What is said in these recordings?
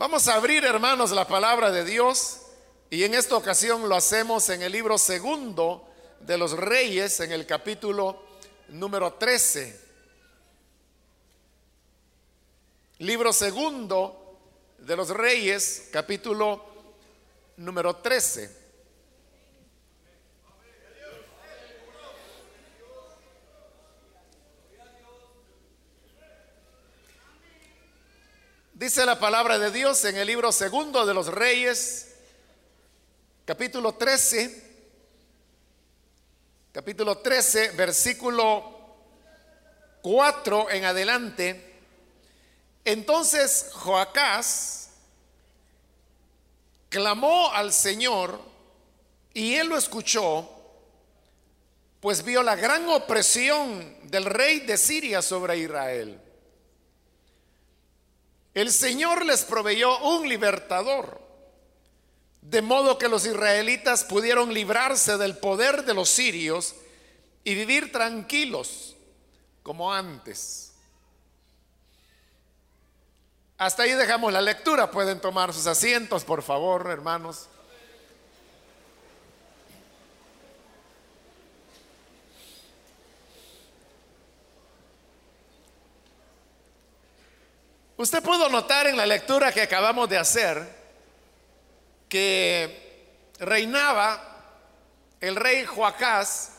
Vamos a abrir, hermanos, la palabra de Dios y en esta ocasión lo hacemos en el libro segundo de los Reyes, en el capítulo número 13. Libro segundo de los Reyes, capítulo número 13. Dice la palabra de Dios en el libro segundo de los Reyes, capítulo 13, capítulo 13, versículo 4 en adelante. Entonces Joacás clamó al Señor y él lo escuchó, pues vio la gran opresión del rey de Siria sobre Israel. El Señor les proveyó un libertador, de modo que los israelitas pudieron librarse del poder de los sirios y vivir tranquilos como antes. Hasta ahí dejamos la lectura. Pueden tomar sus asientos, por favor, hermanos. Usted pudo notar en la lectura que acabamos de hacer que reinaba el rey Joacás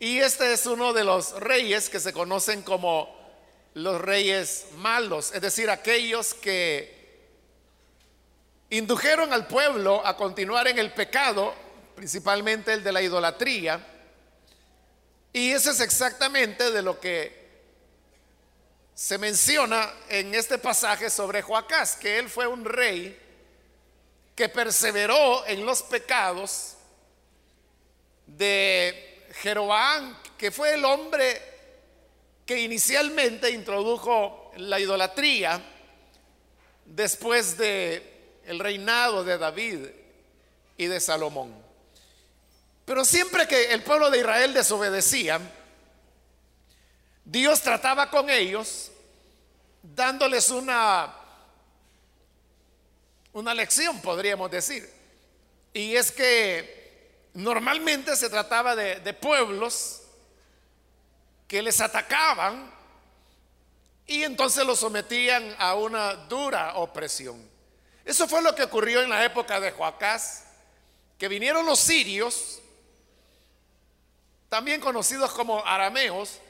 y este es uno de los reyes que se conocen como los reyes malos, es decir, aquellos que indujeron al pueblo a continuar en el pecado, principalmente el de la idolatría, y eso es exactamente de lo que se menciona en este pasaje sobre Joacás, que él fue un rey que perseveró en los pecados de Jeroboam, que fue el hombre que inicialmente introdujo la idolatría después de el reinado de David y de Salomón. Pero siempre que el pueblo de Israel desobedecía, Dios trataba con ellos dándoles una, una lección, podríamos decir. Y es que normalmente se trataba de, de pueblos que les atacaban y entonces los sometían a una dura opresión. Eso fue lo que ocurrió en la época de Joacás, que vinieron los sirios, también conocidos como arameos,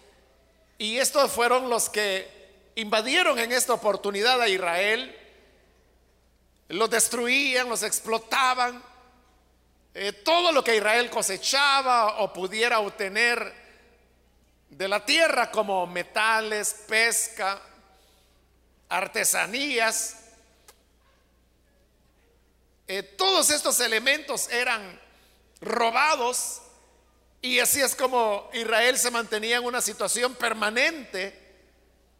y estos fueron los que invadieron en esta oportunidad a Israel, los destruían, los explotaban, eh, todo lo que Israel cosechaba o pudiera obtener de la tierra como metales, pesca, artesanías, eh, todos estos elementos eran robados y así es como Israel se mantenía en una situación permanente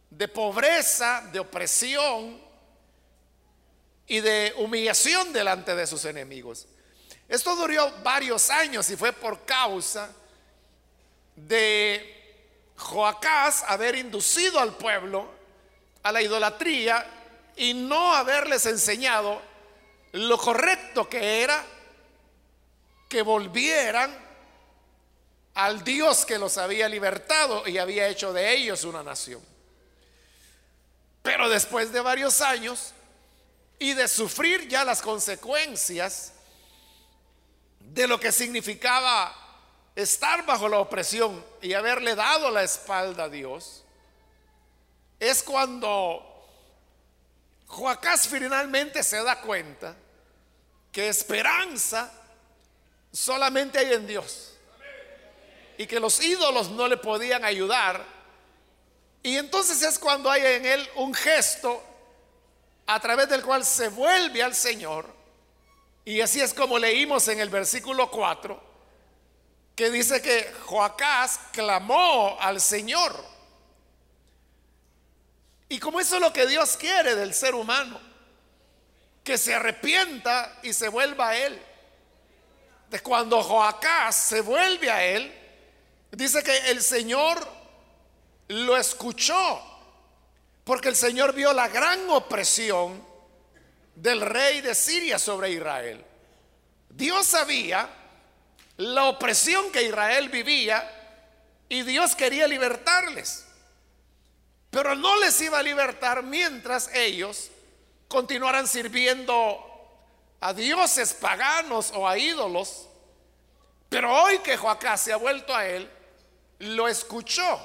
de pobreza, de opresión y de humillación delante de sus enemigos. Esto duró varios años y fue por causa de Joacás haber inducido al pueblo a la idolatría y no haberles enseñado lo correcto que era que volvieran al Dios que los había libertado y había hecho de ellos una nación. Pero después de varios años y de sufrir ya las consecuencias de lo que significaba estar bajo la opresión y haberle dado la espalda a Dios, es cuando Joacás finalmente se da cuenta que esperanza solamente hay en Dios y que los ídolos no le podían ayudar. Y entonces es cuando hay en él un gesto a través del cual se vuelve al Señor. Y así es como leímos en el versículo 4, que dice que Joacás clamó al Señor. Y como eso es lo que Dios quiere del ser humano, que se arrepienta y se vuelva a Él. De cuando Joacás se vuelve a Él, Dice que el Señor lo escuchó, porque el Señor vio la gran opresión del rey de Siria sobre Israel. Dios sabía la opresión que Israel vivía y Dios quería libertarles. Pero no les iba a libertar mientras ellos continuaran sirviendo a dioses paganos o a ídolos. Pero hoy que Joacá se ha vuelto a él, lo escuchó.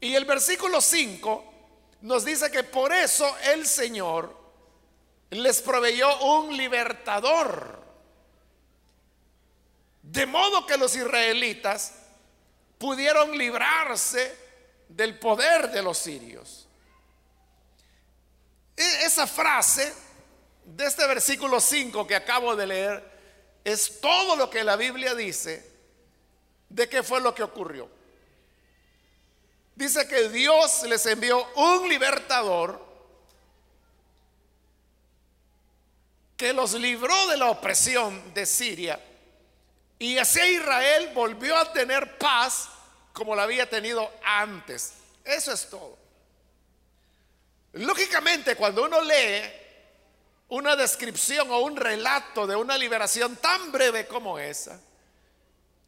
Y el versículo 5 nos dice que por eso el Señor les proveyó un libertador. De modo que los israelitas pudieron librarse del poder de los sirios. E, esa frase de este versículo 5 que acabo de leer es todo lo que la Biblia dice de qué fue lo que ocurrió. Dice que Dios les envió un libertador que los libró de la opresión de Siria y así Israel volvió a tener paz como la había tenido antes. Eso es todo. Lógicamente, cuando uno lee una descripción o un relato de una liberación tan breve como esa,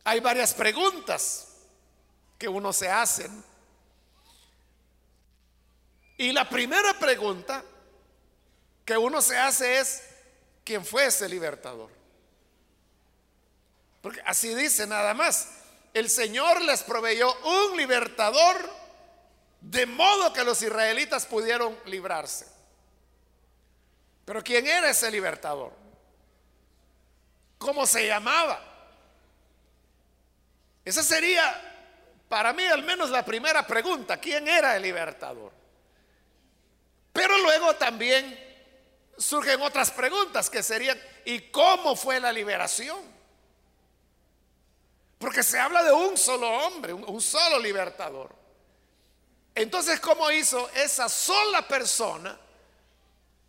hay varias preguntas que uno se hace. Y la primera pregunta que uno se hace es, ¿quién fue ese libertador? Porque así dice nada más. El Señor les proveyó un libertador de modo que los israelitas pudieron librarse. Pero ¿quién era ese libertador? ¿Cómo se llamaba? Esa sería, para mí al menos, la primera pregunta. ¿Quién era el libertador? Pero luego también surgen otras preguntas que serían, ¿y cómo fue la liberación? Porque se habla de un solo hombre, un, solo libertador. Entonces, ¿cómo hizo esa sola persona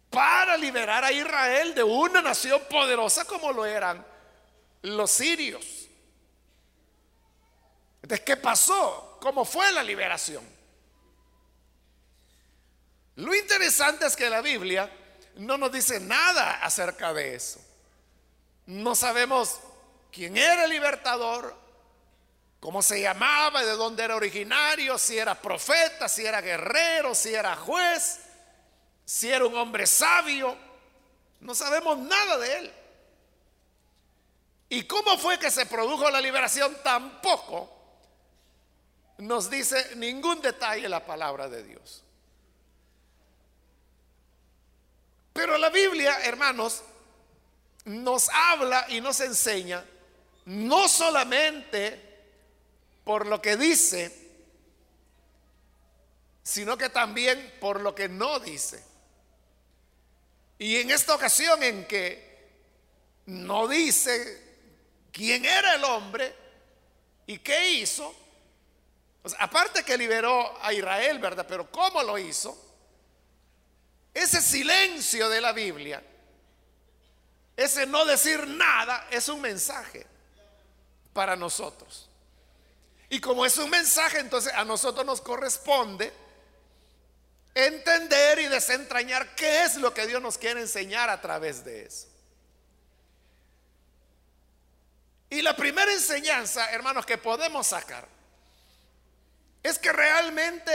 para liberar a Israel de una nación poderosa como lo eran los sirios? Entonces, ¿qué pasó? ¿Cómo fue la liberación? Lo interesante es que la Biblia no nos dice nada acerca de eso. No sabemos quién era el libertador, cómo se llamaba, de dónde era originario, si era profeta, si era guerrero, si era juez, si era un hombre sabio. No sabemos nada de él. ¿Y cómo fue que se produjo la liberación? Tampoco nos dice ningún detalle la palabra de Dios. Pero la Biblia, hermanos, nos habla y nos enseña no solamente por lo que dice, sino que también por lo que no dice. Y en esta ocasión en que no dice quién era el hombre y qué hizo, aparte que liberó a Israel, ¿verdad? Pero ¿cómo lo hizo? Ese silencio de la Biblia, ese no decir nada, es un mensaje para nosotros. Y como es un mensaje, entonces a nosotros nos corresponde entender y desentrañar qué es lo que Dios nos quiere enseñar a través de eso. Y la primera enseñanza, hermanos, que podemos sacar es que realmente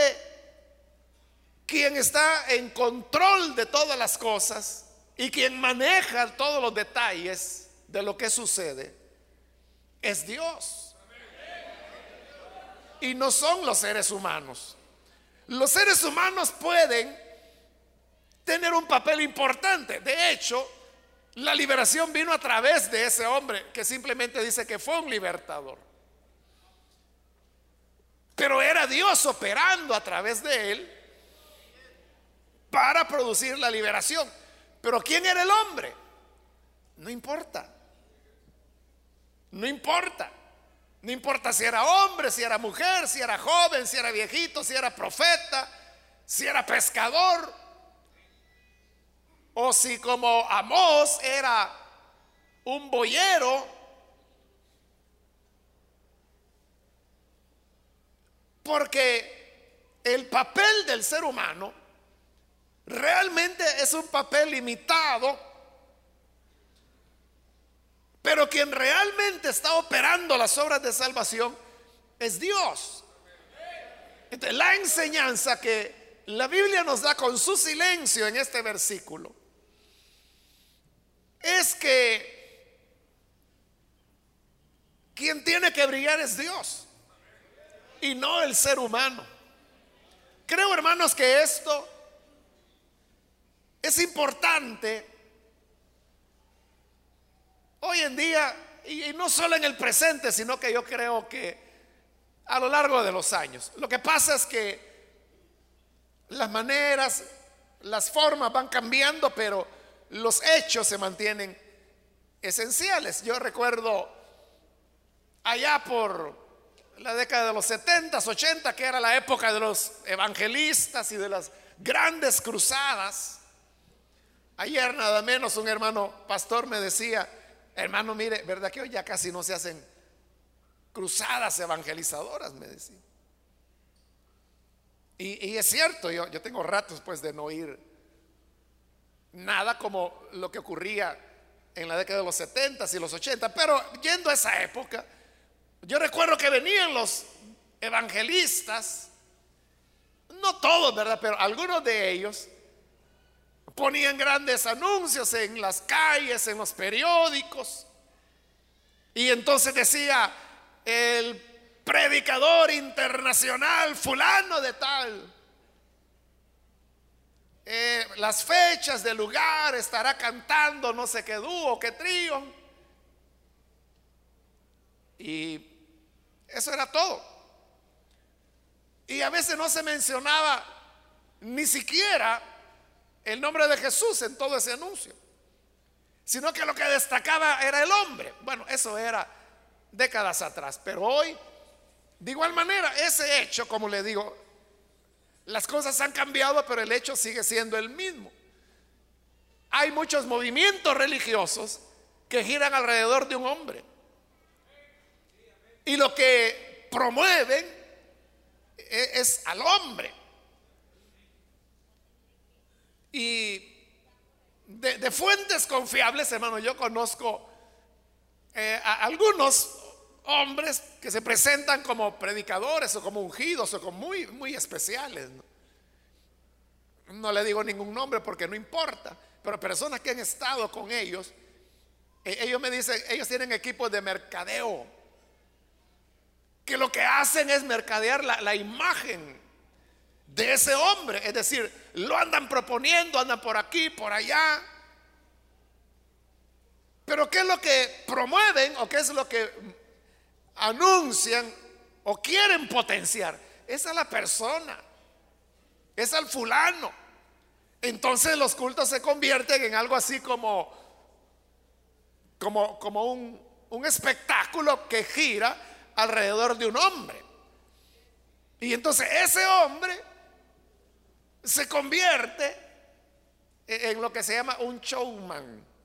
quien está en control de todas las cosas y quien maneja todos los detalles de lo que sucede es Dios. Y no son los seres humanos. Los seres humanos pueden tener un papel importante. De hecho, la liberación vino a través de ese hombre que simplemente dice que fue un libertador. Pero era Dios operando a través de él para producir la liberación. Pero ¿quién era el hombre? No importa. No importa. No importa si era hombre, si era mujer, si era joven, si era viejito, si era profeta, si era pescador. O si como Amós era un boyero. Porque el papel del ser humano realmente es un papel limitado, pero quien realmente está operando las obras de salvación es Dios. La enseñanza que la Biblia nos da con su silencio en este versículo es que quien tiene que brillar es Dios y no el ser humano. Creo, hermanos, que esto es importante hoy en día, y no solo en el presente, sino que yo creo que a lo largo de los años. Lo que pasa es que las maneras, las formas van cambiando, pero los hechos se mantienen esenciales. Yo recuerdo allá por la década de los 70, 80, que era la época de los evangelistas y de las grandes cruzadas. Ayer nada menos un hermano pastor me decía, hermano, mire, ¿verdad que hoy ya casi no se hacen cruzadas evangelizadoras? Me decía. Y, es cierto, yo, tengo ratos pues de no oír nada como lo que ocurría en la década de los 70 y los 80, pero yendo a esa época, yo recuerdo que venían los evangelistas, no todos, ¿verdad? Pero algunos de ellos ponían grandes anuncios en las calles, en los periódicos. Y entonces decía, el predicador internacional fulano de tal. Eh, las fechas del lugar estará cantando no sé qué dúo, qué trío. Y eso era todo. Y a veces no se mencionaba ni siquiera el nombre de Jesús en todo ese anuncio, sino que lo que destacaba era el hombre. Bueno, eso era décadas atrás, pero hoy, de igual manera, ese hecho, como le digo, las cosas han cambiado, pero el hecho sigue siendo el mismo. Hay muchos movimientos religiosos que giran alrededor de un hombre. Y lo que promueven e-, es al hombre. Y de, fuentes confiables, hermano, yo conozco eh, a algunos hombres que se presentan como predicadores o como ungidos o como muy, muy especiales. ¿no? le digo ningún nombre porque no importa, pero personas que han estado con ellos, e, ellos me dicen, ellos tienen equipos de mercadeo, que lo que hacen es mercadear la, la imagen de ese hombre. Es decir, lo andan proponiendo, andan por aquí, por allá. Pero ¿qué es lo que promueven o qué es lo que anuncian o quieren potenciar? Es a la persona, es al fulano. Entonces los cultos se convierten en algo así como, como, como un, un espectáculo que gira alrededor de un hombre. Y entonces ese hombre se convierte en lo que se llama un showman.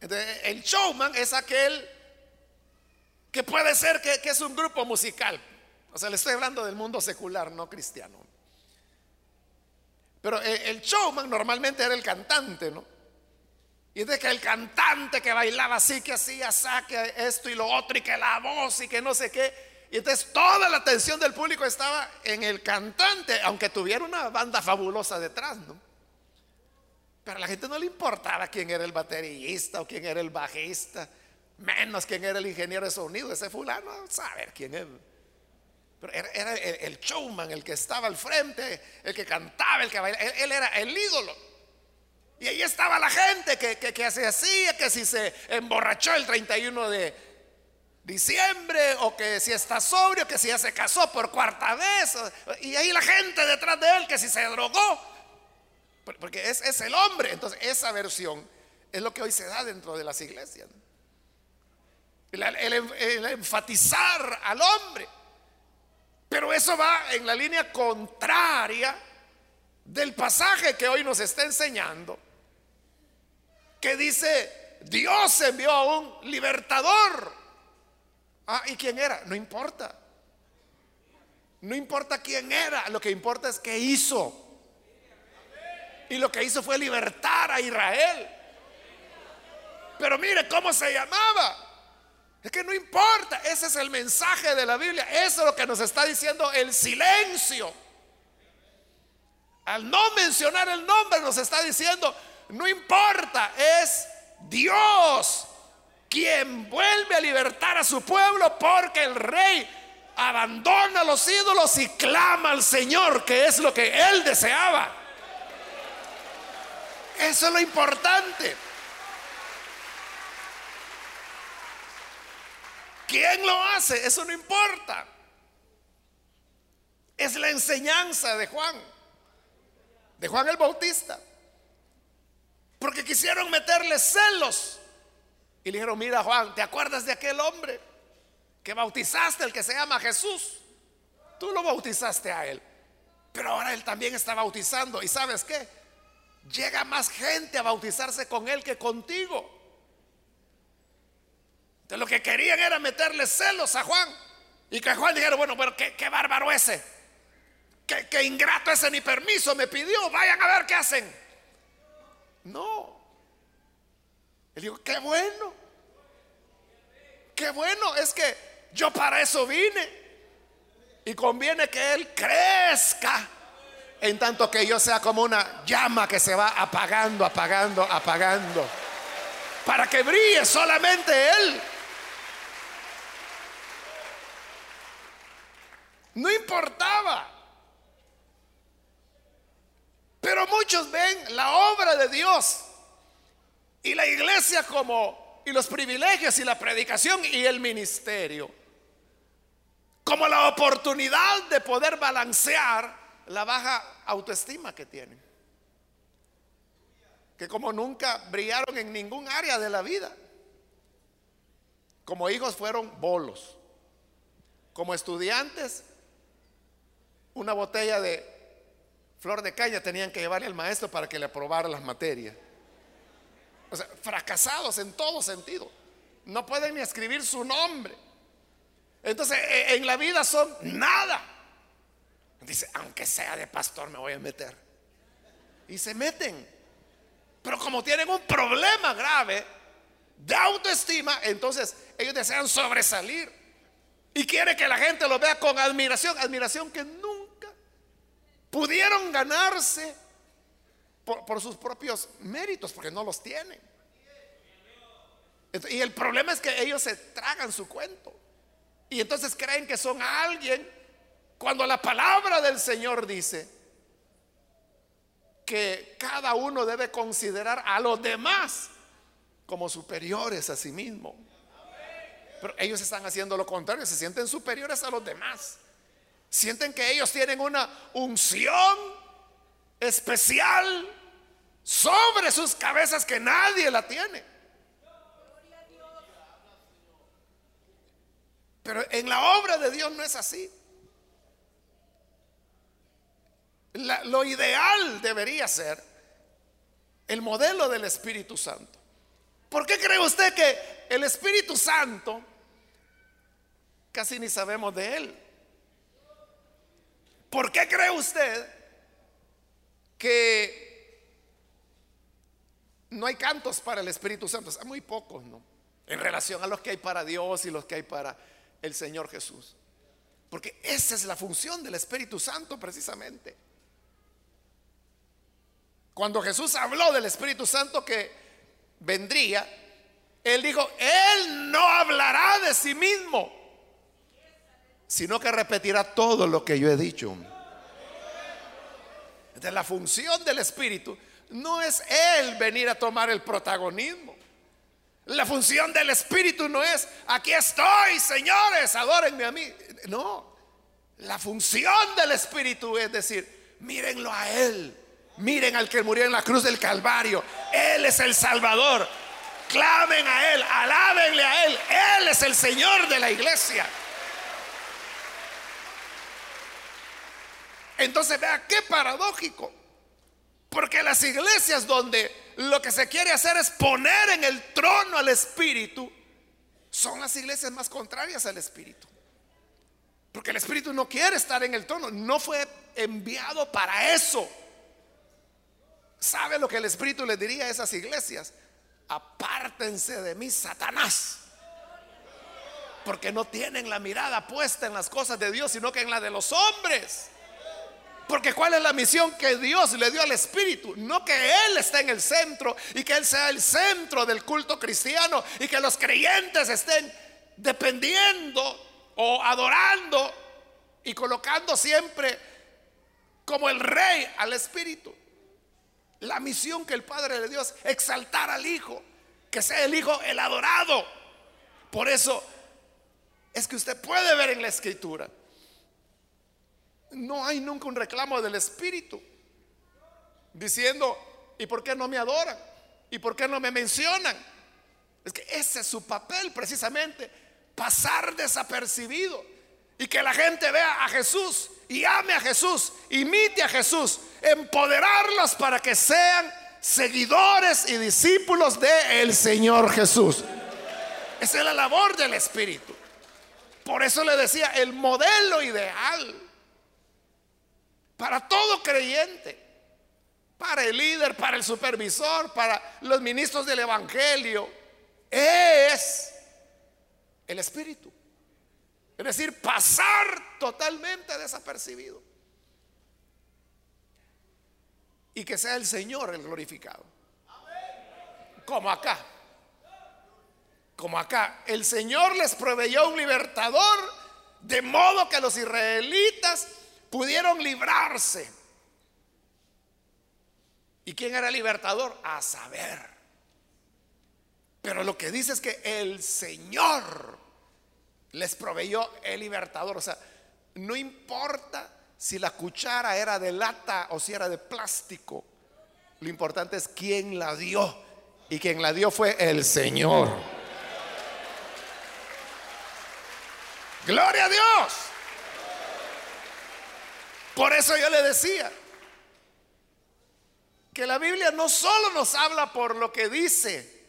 el showman es aquel que puede ser que, es un grupo musical. O sea, le estoy hablando del mundo secular, no cristiano. Pero el showman normalmente era el cantante, ¿no? Y de que el cantante que bailaba así, que hacía, saque esto y lo otro, y que la voz y que no sé qué. Y entonces toda la atención del público estaba en el cantante, aunque tuviera una banda fabulosa detrás, ¿no? Pero a la gente no le importaba quién era el baterista o quién era el bajista, menos quién era el ingeniero de sonido, ese fulano, saber quién es. Pero era, el, showman, el que estaba al frente, el que cantaba, el que bailaba, él, era el ídolo. Y ahí estaba la gente que, que, que se hacía, que si se emborrachó el 31 de, diciembre o que si está sobrio, que si ya se casó por cuarta vez. Y ahí la gente detrás de él que si se drogó. Porque es, es el hombre. Entonces esa versión es lo que hoy se da dentro de las iglesias. el enfatizar al hombre. Pero eso va en la línea contraria del pasaje que hoy nos está enseñando. Que dice, Dios envió a un libertador Ah, ¿y quién era? No importa. No importa quién era, lo que importa es qué hizo. Y lo que hizo fue libertar a Israel. Pero mire cómo se llamaba. Es que no importa, ese es el mensaje de la Biblia. Eso es lo que nos está diciendo el silencio. Al no mencionar el nombre nos está diciendo, no importa, es Dios quien vuelve a libertar a su pueblo porque el rey abandona los ídolos y clama al Señor, que es lo que él deseaba. Eso es lo importante. ¿Quién lo hace? Eso no importa. Es la enseñanza de Juan, de Juan el Bautista. Porque quisieron meterle celos. Y le dijeron, mira Juan, ¿te acuerdas de aquel hombre que bautizaste, el que se llama Jesús? Tú lo bautizaste a él. Pero ahora él también está bautizando. ¿Y sabes qué? Llega más gente a bautizarse con él que contigo. De lo que querían era meterle celos a Juan. Y que Juan dijera, bueno, pero qué, bárbaro ese. Qué, qué ingrato ese ni permiso me pidió. Vayan a ver qué hacen. No. Él dijo, qué bueno. Qué bueno. Es que yo para eso vine. Y conviene que Él crezca. En tanto que yo sea como una llama que se va apagando, apagando, apagando. Para que brille solamente Él. No importaba. Pero muchos ven la obra de Dios y la iglesia como, y los privilegios y la predicación y el ministerio, como la oportunidad de poder balancear la baja autoestima que tienen. Que como nunca brillaron en ningún área de la vida. Como hijos fueron bolos. Como estudiantes una botella de flor de caña tenían que llevarle al maestro para que le aprobara las materias. O sea, fracasados en todo sentido. No pueden ni escribir su nombre. Entonces, e, en la vida son nada. Dice, aunque sea de pastor, me voy a meter. Y se meten. Pero como tienen un problema grave de autoestima, entonces ellos desean sobresalir. Y quiere que la gente lo vea con admiración. Admiración que nunca pudieron ganarse por, sus propios méritos, porque no los tienen. Y el problema es que ellos se tragan su cuento. Y entonces creen que son alguien cuando la palabra del Señor dice que cada uno debe considerar a los demás como superiores a sí mismo. Pero ellos están haciendo lo contrario, se sienten superiores a los demás. Sienten que ellos tienen una unción especial sobre sus cabezas que nadie la tiene. Pero en la obra de Dios no es así. lo ideal debería ser el modelo del Espíritu Santo. ¿Por qué cree usted que el Espíritu Santo casi ni sabemos de él? ¿Por qué cree usted que no hay cantos para el Espíritu Santo? Hay muy pocos, ¿no? En relación a los que hay para Dios y los que hay para el Señor Jesús. Porque esa es la función del Espíritu Santo precisamente. Cuando Jesús habló del Espíritu Santo que vendría, Él dijo, Él no hablará de sí mismo, sino que repetirá todo lo que yo he dicho. Entonces la función del Espíritu no es Él venir a tomar el protagonismo. La función del Espíritu no es, aquí estoy, señores, adórenme a mí. No, la función del Espíritu es decir, mírenlo a Él, miren al que murió en la cruz del Calvario. Él es el Salvador. Clamen a Él, alábenle a Él. Él es el Señor de la iglesia. Entonces vea qué paradójico. Porque las iglesias donde lo que se quiere hacer es poner en el trono al Espíritu, son las iglesias más contrarias al Espíritu. Porque el Espíritu no quiere estar en el trono, no fue enviado para eso. ¿Sabe lo que el Espíritu le diría a esas iglesias? Apártense de mí, Satanás. Porque no tienen la mirada puesta en las cosas de Dios, sino que en la de los hombres. Porque ¿cuál es la misión que Dios le dio al Espíritu? No que Él esté en el centro y que Él sea el centro del culto cristiano y que los creyentes estén dependiendo o adorando y colocando siempre como el rey al Espíritu. La misión que el Padre de Dios exaltar al Hijo, que sea el Hijo el adorado. Por eso es que usted puede ver en la Escritura no hay nunca un reclamo del Espíritu diciendo, ¿y por qué no me adoran? ¿Y por qué no me mencionan? Es que ese es su papel precisamente, pasar desapercibido y que la gente vea a Jesús y ame a Jesús, imite a Jesús, empoderarlos para que sean seguidores y discípulos de el Señor Jesús. Esa es la labor del Espíritu. Por eso le decía, el modelo ideal para todo creyente, para el líder, para el supervisor, para los ministros del Evangelio, es el Espíritu. Es decir, pasar totalmente desapercibido. Y que sea el Señor el glorificado. Como acá. Como acá. El Señor les proveyó un libertador de modo que los israelitas pudieron librarse. ¿Y quién era el libertador? A saber. Pero lo que dice es que el Señor les proveyó el libertador. O sea, no importa si la cuchara era de lata o si era de plástico. Lo importante es quién la dio. Y quien la dio fue el Señor. Gloria a Dios. Por eso yo le decía que la Biblia no solo nos habla por lo que dice,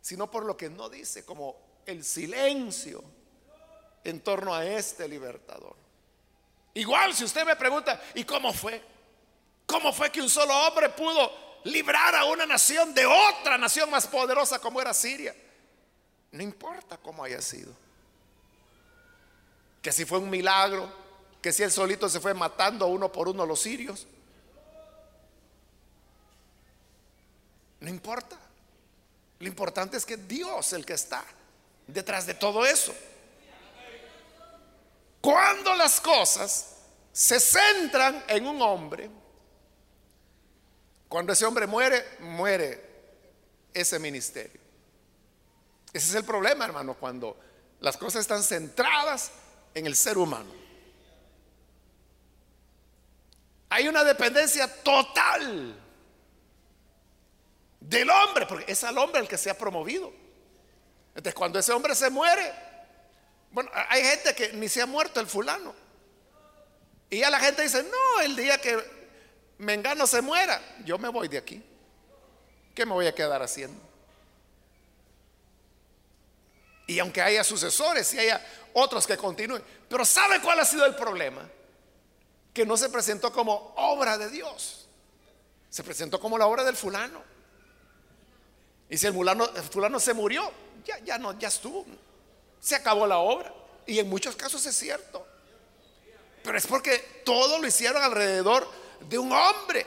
sino por lo que no dice, como el silencio en torno a este libertador. Igual si usted me pregunta, ¿y cómo fue? ¿Cómo fue que un solo hombre pudo librar a una nación de otra nación más poderosa como era Siria? No importa cómo haya sido. Que si fue un milagro, que si él solito se fue matando uno por uno los sirios. No importa. Lo importante es que Dios el que está detrás de todo eso. Cuando las cosas se centran en un hombre, cuando ese hombre muere, muere ese ministerio. Ese es el problema, hermano, cuando las cosas están centradas en el ser humano. Hay una dependencia total del hombre, porque es al hombre el que se ha promovido. Entonces, cuando ese hombre se muere, bueno, hay gente que ni se ha muerto el fulano. Y ya la gente dice, no, el día que Mengano se muera, yo me voy de aquí. ¿Qué me voy a quedar haciendo? Y aunque haya sucesores y haya otros que continúen, pero ¿sabe cuál ha sido el problema? Que no se presentó como obra de Dios, se presentó como la obra del fulano. Y si el fulano, se murió, ya, ya no, ya estuvo, se acabó la obra. Y en muchos casos es cierto. Pero es porque todo lo hicieron alrededor de un hombre.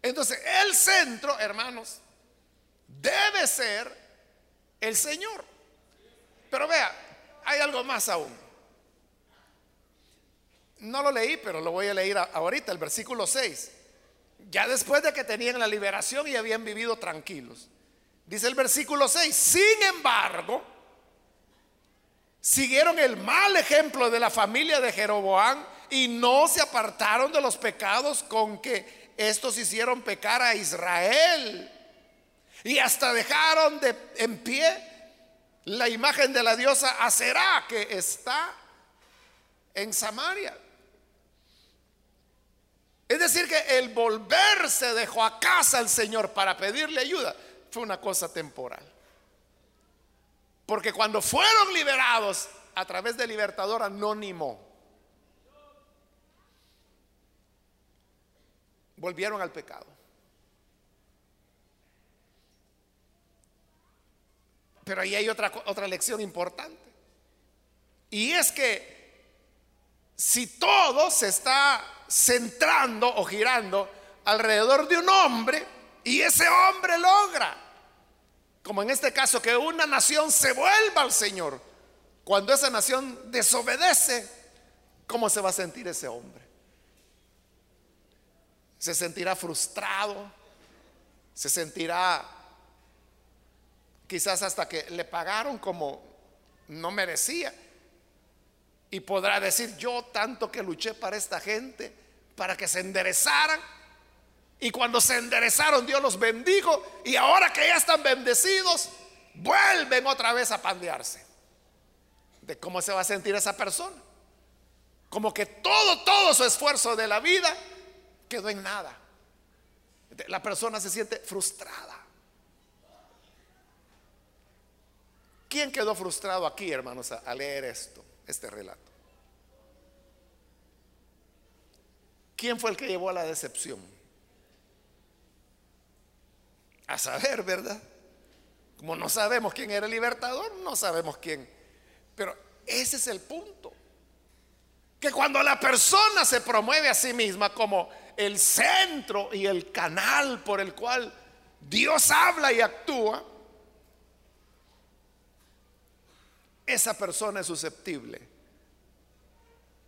Entonces, el centro, hermanos, debe ser el Señor. Pero vea, hay algo más aún. No lo leí, pero lo voy a leer ahorita, el versículo 6. Ya después de que tenían la liberación y habían vivido tranquilos. Dice el versículo 6, sin embargo, siguieron el mal ejemplo de la familia de Jeroboam y no se apartaron de los pecados con que estos hicieron pecar a Israel. Y hasta dejaron de, en pie la imagen de la diosa Aserá que está en Samaria. Es decir, que el volverse dejó a casa al Señor para pedirle ayuda fue una cosa temporal. Porque cuando fueron liberados a través del libertador anónimo. Volvieron al pecado. Pero ahí hay otra, otra lección importante. Y es que si todo se está centrando o girando alrededor de un hombre y ese hombre logra, como en este caso, que una nación se vuelva al Señor, cuando esa nación desobedece, ¿cómo se va a sentir ese hombre? Se sentirá frustrado, se sentirá quizás hasta que le pagaron como no merecía. Y podrá decir, yo tanto que luché para esta gente, para que se enderezaran. Y cuando se enderezaron, Dios los bendijo. Y ahora que ya están bendecidos, vuelven otra vez a pandearse. ¿De cómo se va a sentir esa persona? Como que todo, todo su esfuerzo de la vida quedó en nada. La persona se siente frustrada. ¿Quién quedó frustrado aquí, hermanos, a leer esto, este relato? ¿Quién fue el que llevó a la decepción? A saber, ¿verdad? Como no sabemos quién era el libertador, no sabemos quién. Pero ese es el punto. Que cuando la persona se promueve a sí misma como el centro y el canal por el cual Dios habla y actúa, esa persona es susceptible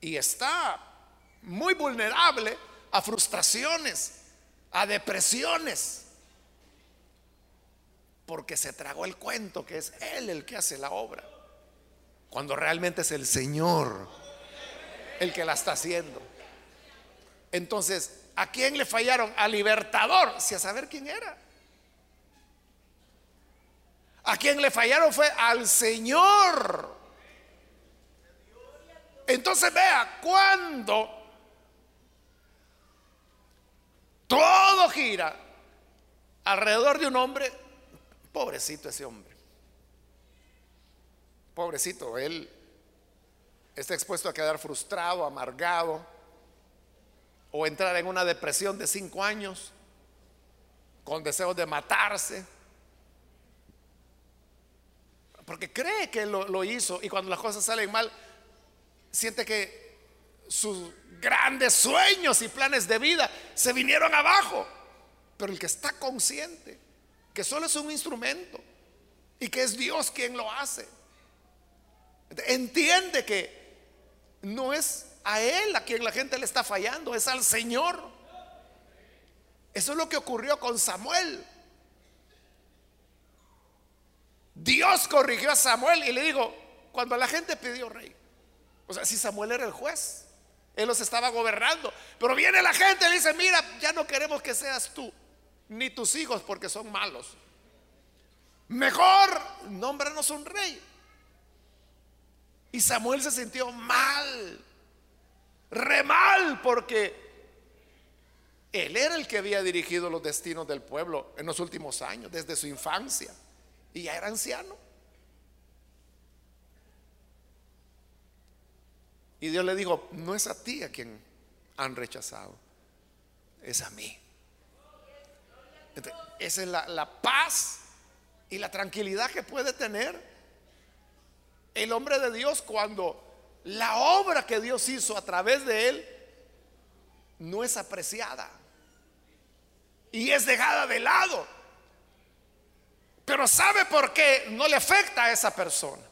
y está muy vulnerable a frustraciones, a depresiones, porque se tragó el cuento que es Él el que hace la obra, cuando realmente es el Señor el que la está haciendo. Entonces, ¿a quién le fallaron? Al libertador, si a saber quién era. A quien le fallaron fue al Señor. Entonces vea, cuando todo gira alrededor de un hombre, pobrecito ese hombre. Pobrecito, él está expuesto a quedar frustrado, amargado, o entrar en una depresión de cinco años, con deseos de matarse porque cree que lo, hizo y cuando las cosas salen mal, siente que sus grandes sueños y planes de vida se vinieron abajo. Pero el que está consciente que solo es un instrumento y que es Dios quien lo hace, entiende que no es a Él a quien la gente le está fallando, es al Señor. Eso es lo que ocurrió con Samuel. Dios corrigió a Samuel y le digo, cuando la gente pidió rey, o sea, si Samuel era el juez, él los estaba gobernando, pero viene la gente y dice, mira, ya no queremos que seas tú, ni tus hijos porque son malos. Mejor nómbranos un rey. Y Samuel se sintió mal, re mal, porque él era el que había dirigido los destinos del pueblo en los últimos años, desde su infancia y ya era anciano. Y Dios le dijo, no es a ti a quien han rechazado, es a mí. esa es la, la paz y la tranquilidad que puede tener el hombre de Dios cuando la obra que Dios hizo a través de él no es apreciada y es dejada de lado. Pero ¿sabe por qué no le afecta a esa persona?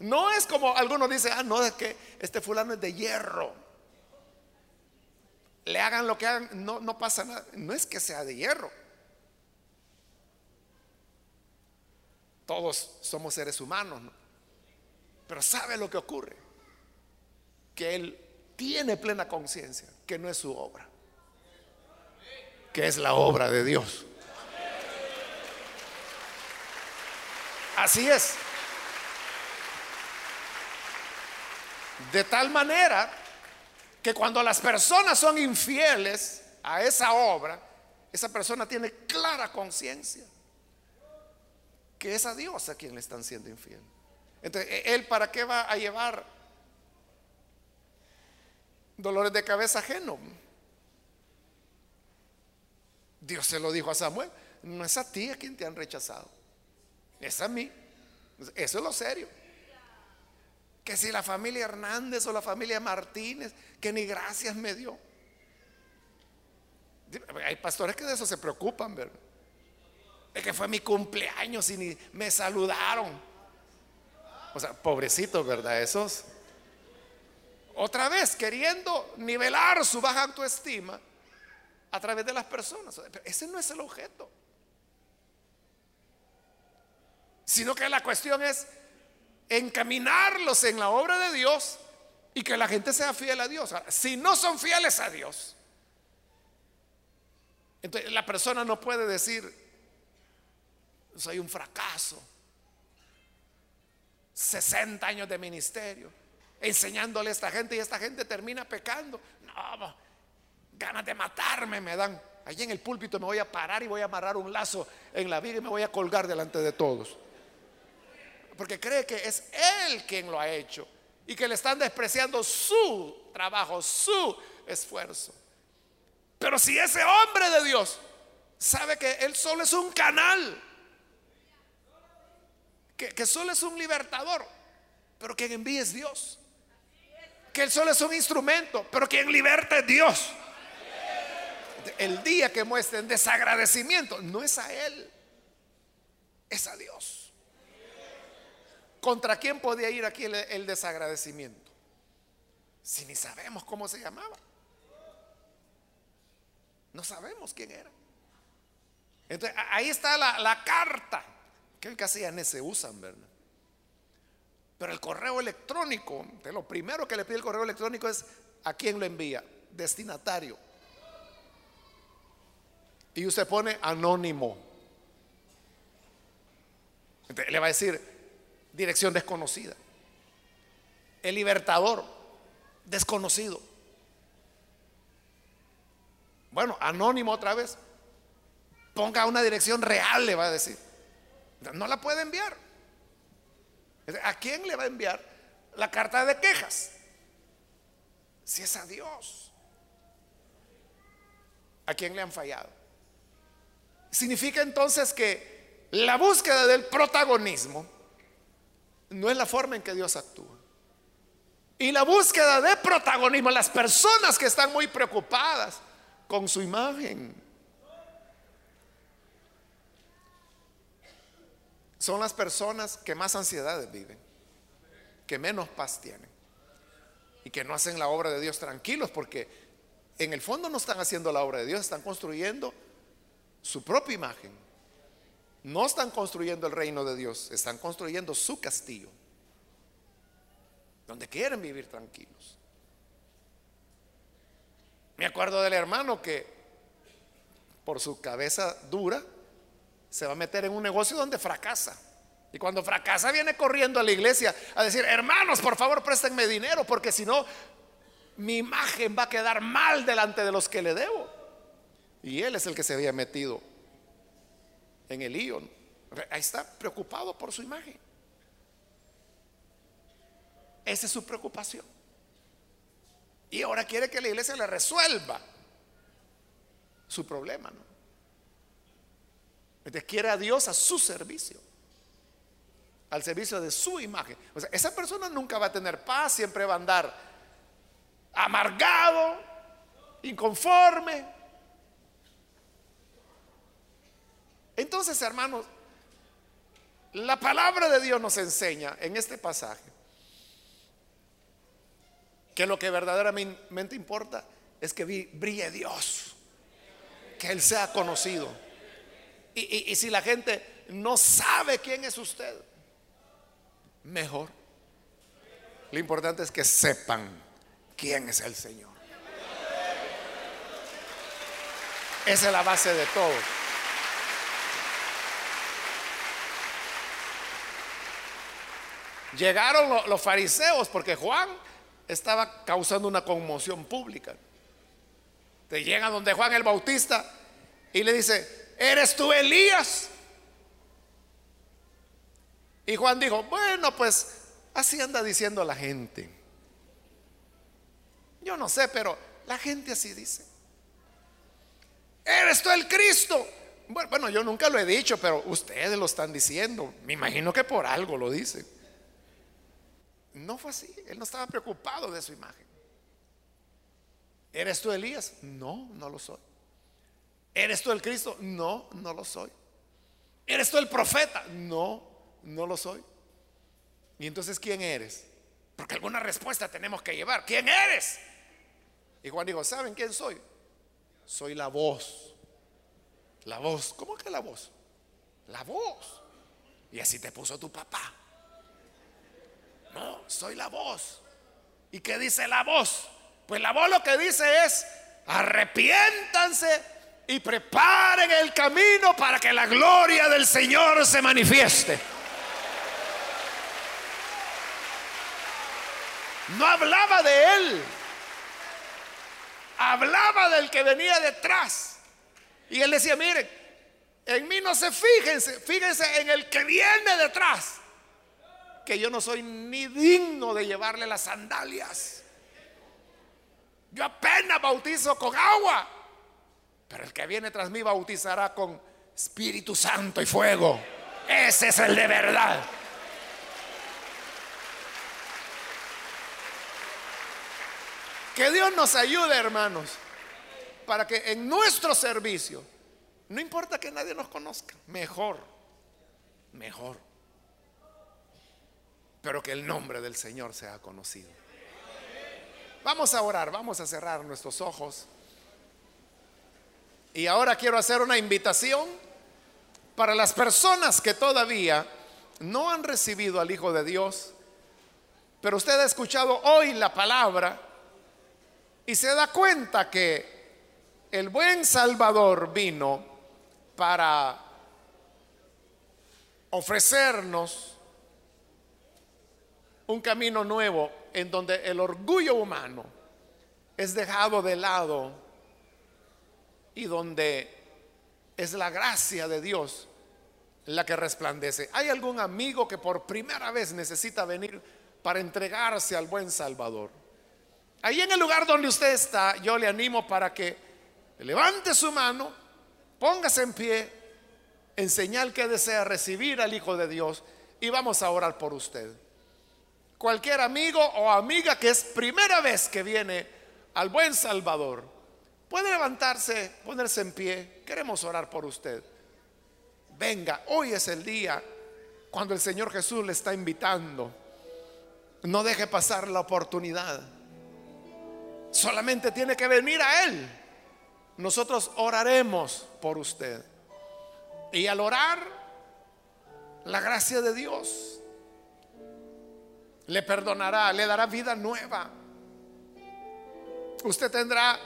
No es como algunos dicen, ah, no, es que este fulano es de hierro. Le hagan lo que hagan, no, no pasa nada. No es que sea de hierro. Todos somos seres humanos, Pero ¿sabe lo que ocurre? Que él tiene plena conciencia que no es su obra, que es la obra de Dios. Así es. De tal manera que cuando las personas son infieles a esa obra, esa persona tiene clara conciencia que es a Dios a quien le están siendo infiel. Entonces, ¿e-, ¿él para qué va a llevar dolores de cabeza ajeno? Dios se lo dijo a Samuel, no es a ti a quien te han rechazado, es a mí. Eso es lo serio. Que si la familia Hernández o la familia Martínez, que ni gracias me dio. Hay pastores que de eso se preocupan, ¿verdad? Es que fue mi cumpleaños y ni me saludaron. O sea, pobrecitos, ¿verdad? Esos. Otra vez, queriendo nivelar su baja autoestima a través de las personas. Ese no es el objeto. Sino que la cuestión es encaminarlos en la obra de Dios y que la gente sea fiel a Dios. si no son fieles a Dios, entonces la persona no puede decir, soy un fracaso. 60 años de ministerio, enseñándole a esta gente y esta gente termina pecando. No, ganas de matarme me dan. Allí en el púlpito me voy a parar y voy a amarrar un lazo en la vida y me voy a colgar delante de todos. Porque cree que es él quien lo ha hecho y que le están despreciando su trabajo, su esfuerzo. Pero si ese hombre de Dios sabe que él solo es un canal, que, solo es un libertador, pero quien envía es Dios. Que él solo es un instrumento, pero quien liberta es Dios. El día que muestren desagradecimiento, no es a él, es a Dios. ¿Contra quién podía ir aquí el desagradecimiento? Si ni sabemos cómo se llamaba. No sabemos quién era. Entonces, ahí está la, carta, que casi ya ni se usan, ¿verdad? Pero el correo electrónico, lo primero que le pide el correo electrónico es a quién lo envía, destinatario. Y usted pone anónimo. le va a decir dirección desconocida. El libertador, desconocido. Bueno, anónimo otra vez. Ponga una dirección real, le va a decir. No la puede enviar. ¿A quién le va a enviar la carta de quejas? Si es a Dios. ¿A quién le han fallado? Significa entonces que la búsqueda del protagonismo no es la forma en que Dios actúa. Y la búsqueda de protagonismo, las personas que están muy preocupadas con su imagen. Son las personas que más ansiedades viven, que menos paz tienen y que no hacen la obra de Dios tranquilos porque en el fondo no están haciendo la obra de Dios, están construyendo su propia imagen. No están construyendo el reino de Dios, están construyendo su castillo, donde quieren vivir tranquilos. Me acuerdo del hermano que por su cabeza dura se va a meter en un negocio donde fracasa. Y cuando fracasa viene corriendo a la iglesia a decir, hermanos, por favor préstenme dinero, porque si no, mi imagen va a quedar mal delante de los que le debo. Y él es el que se había metido en el lío. Está preocupado por su imagen. Esa es su preocupación. Y ahora quiere que la iglesia le resuelva su problema. ¿no? Entonces quiere a Dios a su servicio, al servicio de su imagen. O sea, esa persona nunca va a tener paz, siempre va a andar amargado, inconforme. Entonces, hermanos, la palabra de Dios nos enseña en este pasaje que lo que verdaderamente importa es que brille Dios, que Él sea conocido. Y, si la gente no sabe quién es usted, mejor. Lo importante es que sepan quién es el Señor. Esa es la base de todo. Llegaron los fariseos porque Juan estaba causando una conmoción pública. Te llega donde Juan el Bautista y le dice, ¿eres tú Elías? Y Juan dijo, bueno, pues así anda diciendo la gente. Yo no sé, pero la gente así dice. ¿Eres tú el Cristo? Bueno, yo nunca lo he dicho, pero ustedes lo están diciendo. Me imagino que por algo lo dicen. No fue así. Él no estaba preocupado de su imagen. ¿Eres tú Elías? No, no lo soy. ¿Eres tú el Cristo? No, no lo soy. ¿Eres tú el profeta? No, no lo soy. ¿Y entonces quién eres? Porque alguna respuesta tenemos que llevar. ¿Quién eres? Y Juan dijo, ¿saben quién soy? Soy la voz. La voz. ¿Cómo que la voz? La voz. Y así te puso tu papá. No, soy la voz. ¿Y qué dice la voz? Pues la voz lo que dice es, arrepiéntanse y preparen el camino para que la gloria del Señor se manifieste. No hablaba de él, hablaba del que venía detrás. Y él decía, miren, en mí no se fíjense, fíjense en el que viene detrás que yo no soy ni digno de llevarle las sandalias. Yo apenas bautizo con agua, pero el que viene tras mí bautizará con Espíritu Santo y fuego. Ese es el de verdad. Que Dios nos ayude, hermanos, para que en nuestro servicio, no importa que nadie nos conozca, mejor, mejor pero que el nombre del Señor sea conocido. Vamos a orar, vamos a cerrar nuestros ojos. Y ahora quiero hacer una invitación para las personas que todavía no han recibido al Hijo de Dios, pero usted ha escuchado hoy la palabra y se da cuenta que el buen Salvador vino para ofrecernos un camino nuevo en donde el orgullo humano es dejado de lado y donde es la gracia de Dios la que resplandece. ¿Hay algún amigo que por primera vez necesita venir para entregarse al buen Salvador? Ahí en el lugar donde usted está, yo le animo para que levante su mano, póngase en pie, en señal que desea recibir al Hijo de Dios y vamos a orar por usted cualquier amigo o amiga que es primera vez que viene al buen Salvador, puede levantarse, ponerse en pie. Queremos orar por usted. Venga, hoy es el día cuando el Señor Jesús le está invitando. No deje pasar la oportunidad. Solamente tiene que venir a Él. Nosotros oraremos por usted. Y al orar, la gracia de Dios le perdonará, le dará vida nueva. Usted tendrá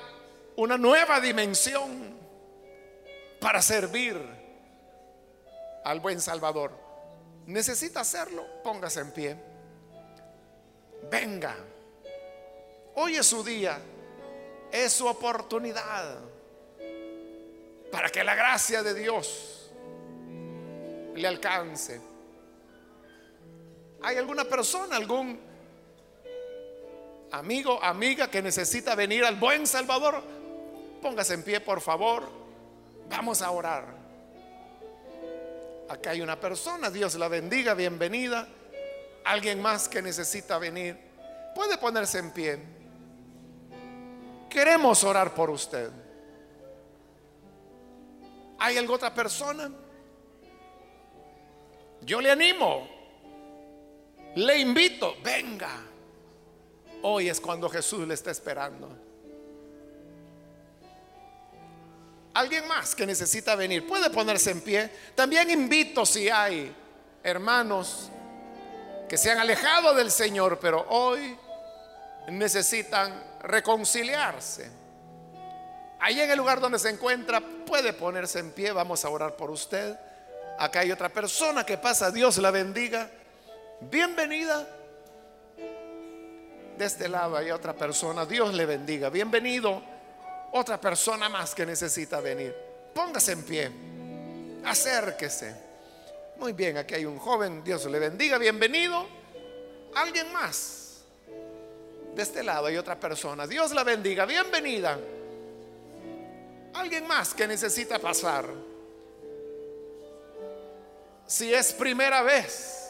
una nueva dimensión para servir al buen Salvador. Necesita hacerlo, póngase en pie. Venga. Hoy es su día, es su oportunidad para que la gracia de Dios le alcance. ¿Hay alguna persona, algún amigo, amiga que necesita venir al buen Salvador? Póngase en pie, por favor. Vamos a orar. Acá hay una persona, Dios la bendiga, bienvenida. Alguien más que necesita venir. Puede ponerse en pie. Queremos orar por usted. ¿Hay alguna otra persona? Yo le animo le invito, venga. Hoy es cuando Jesús le está esperando. Alguien más que necesita venir puede ponerse en pie. También invito si hay hermanos que se han alejado del Señor, pero hoy necesitan reconciliarse. Ahí en el lugar donde se encuentra puede ponerse en pie. Vamos a orar por usted. Acá hay otra persona que pasa. Dios la bendiga. Bienvenida. De este lado hay otra persona. Dios le bendiga. Bienvenido. Otra persona más que necesita venir. Póngase en pie. Acérquese. Muy bien, aquí hay un joven, Dios le bendiga, bienvenido. Alguien más. De este lado hay otra persona, Dios la bendiga, bienvenida. Alguien más que necesita pasar. Si es primera vez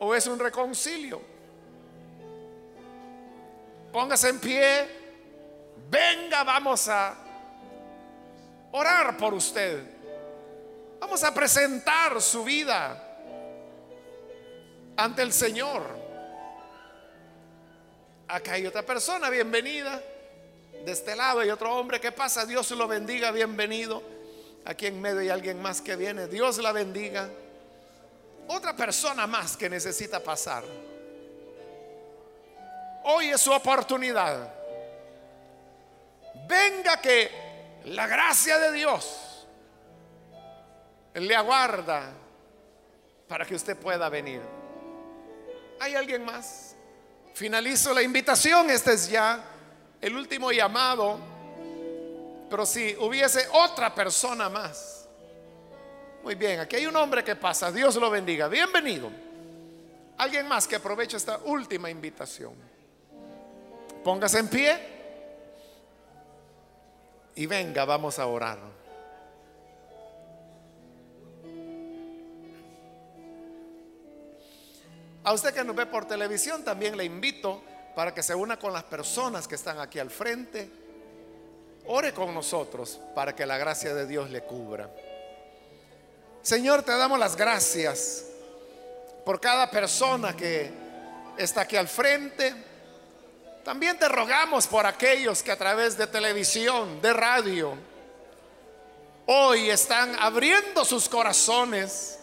o es un reconcilio. Póngase en pie. Venga, vamos a orar por usted. Vamos a presentar su vida ante el Señor. Acá hay otra persona, bienvenida. De este lado hay otro hombre que pasa, Dios lo bendiga, bienvenido. Aquí en medio hay alguien más que viene, Dios la bendiga. Otra persona más que necesita pasar. Hoy es su oportunidad. Venga que la gracia de Dios le aguarda para que usted pueda venir. ¿Hay alguien más? Finalizo la invitación. Este es ya el último llamado. Pero si hubiese otra persona más. Muy bien, aquí hay un hombre que pasa. Dios lo bendiga. Bienvenido. Alguien más que aproveche esta última invitación. Póngase en pie. Y venga, vamos a orar. A usted que nos ve por televisión también le invito para que se una con las personas que están aquí al frente. Ore con nosotros para que la gracia de Dios le cubra. Señor, te damos las gracias por cada persona que está aquí al frente. También te rogamos por aquellos que a través de televisión, de radio, hoy están abriendo sus corazones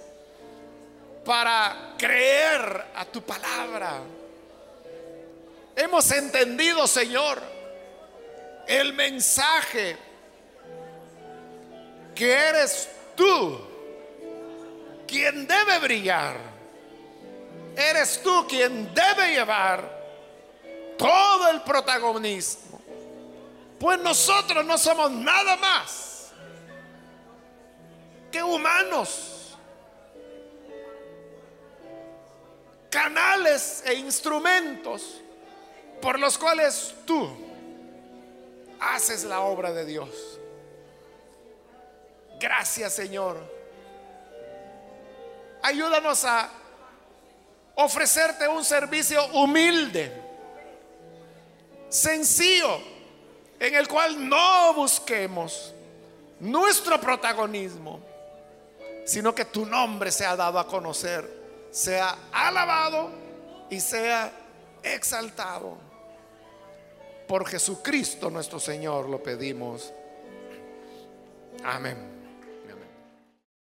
para creer a tu palabra. Hemos entendido, Señor, el mensaje que eres tú quien debe brillar. Eres tú quien debe llevar todo el protagonismo. Pues nosotros no somos nada más que humanos, canales e instrumentos por los cuales tú haces la obra de Dios. Gracias Señor. Ayúdanos a ofrecerte un servicio humilde, sencillo, en el cual no busquemos nuestro protagonismo, sino que tu nombre sea dado a conocer, sea alabado y sea exaltado. Por Jesucristo nuestro Señor lo pedimos. Amén.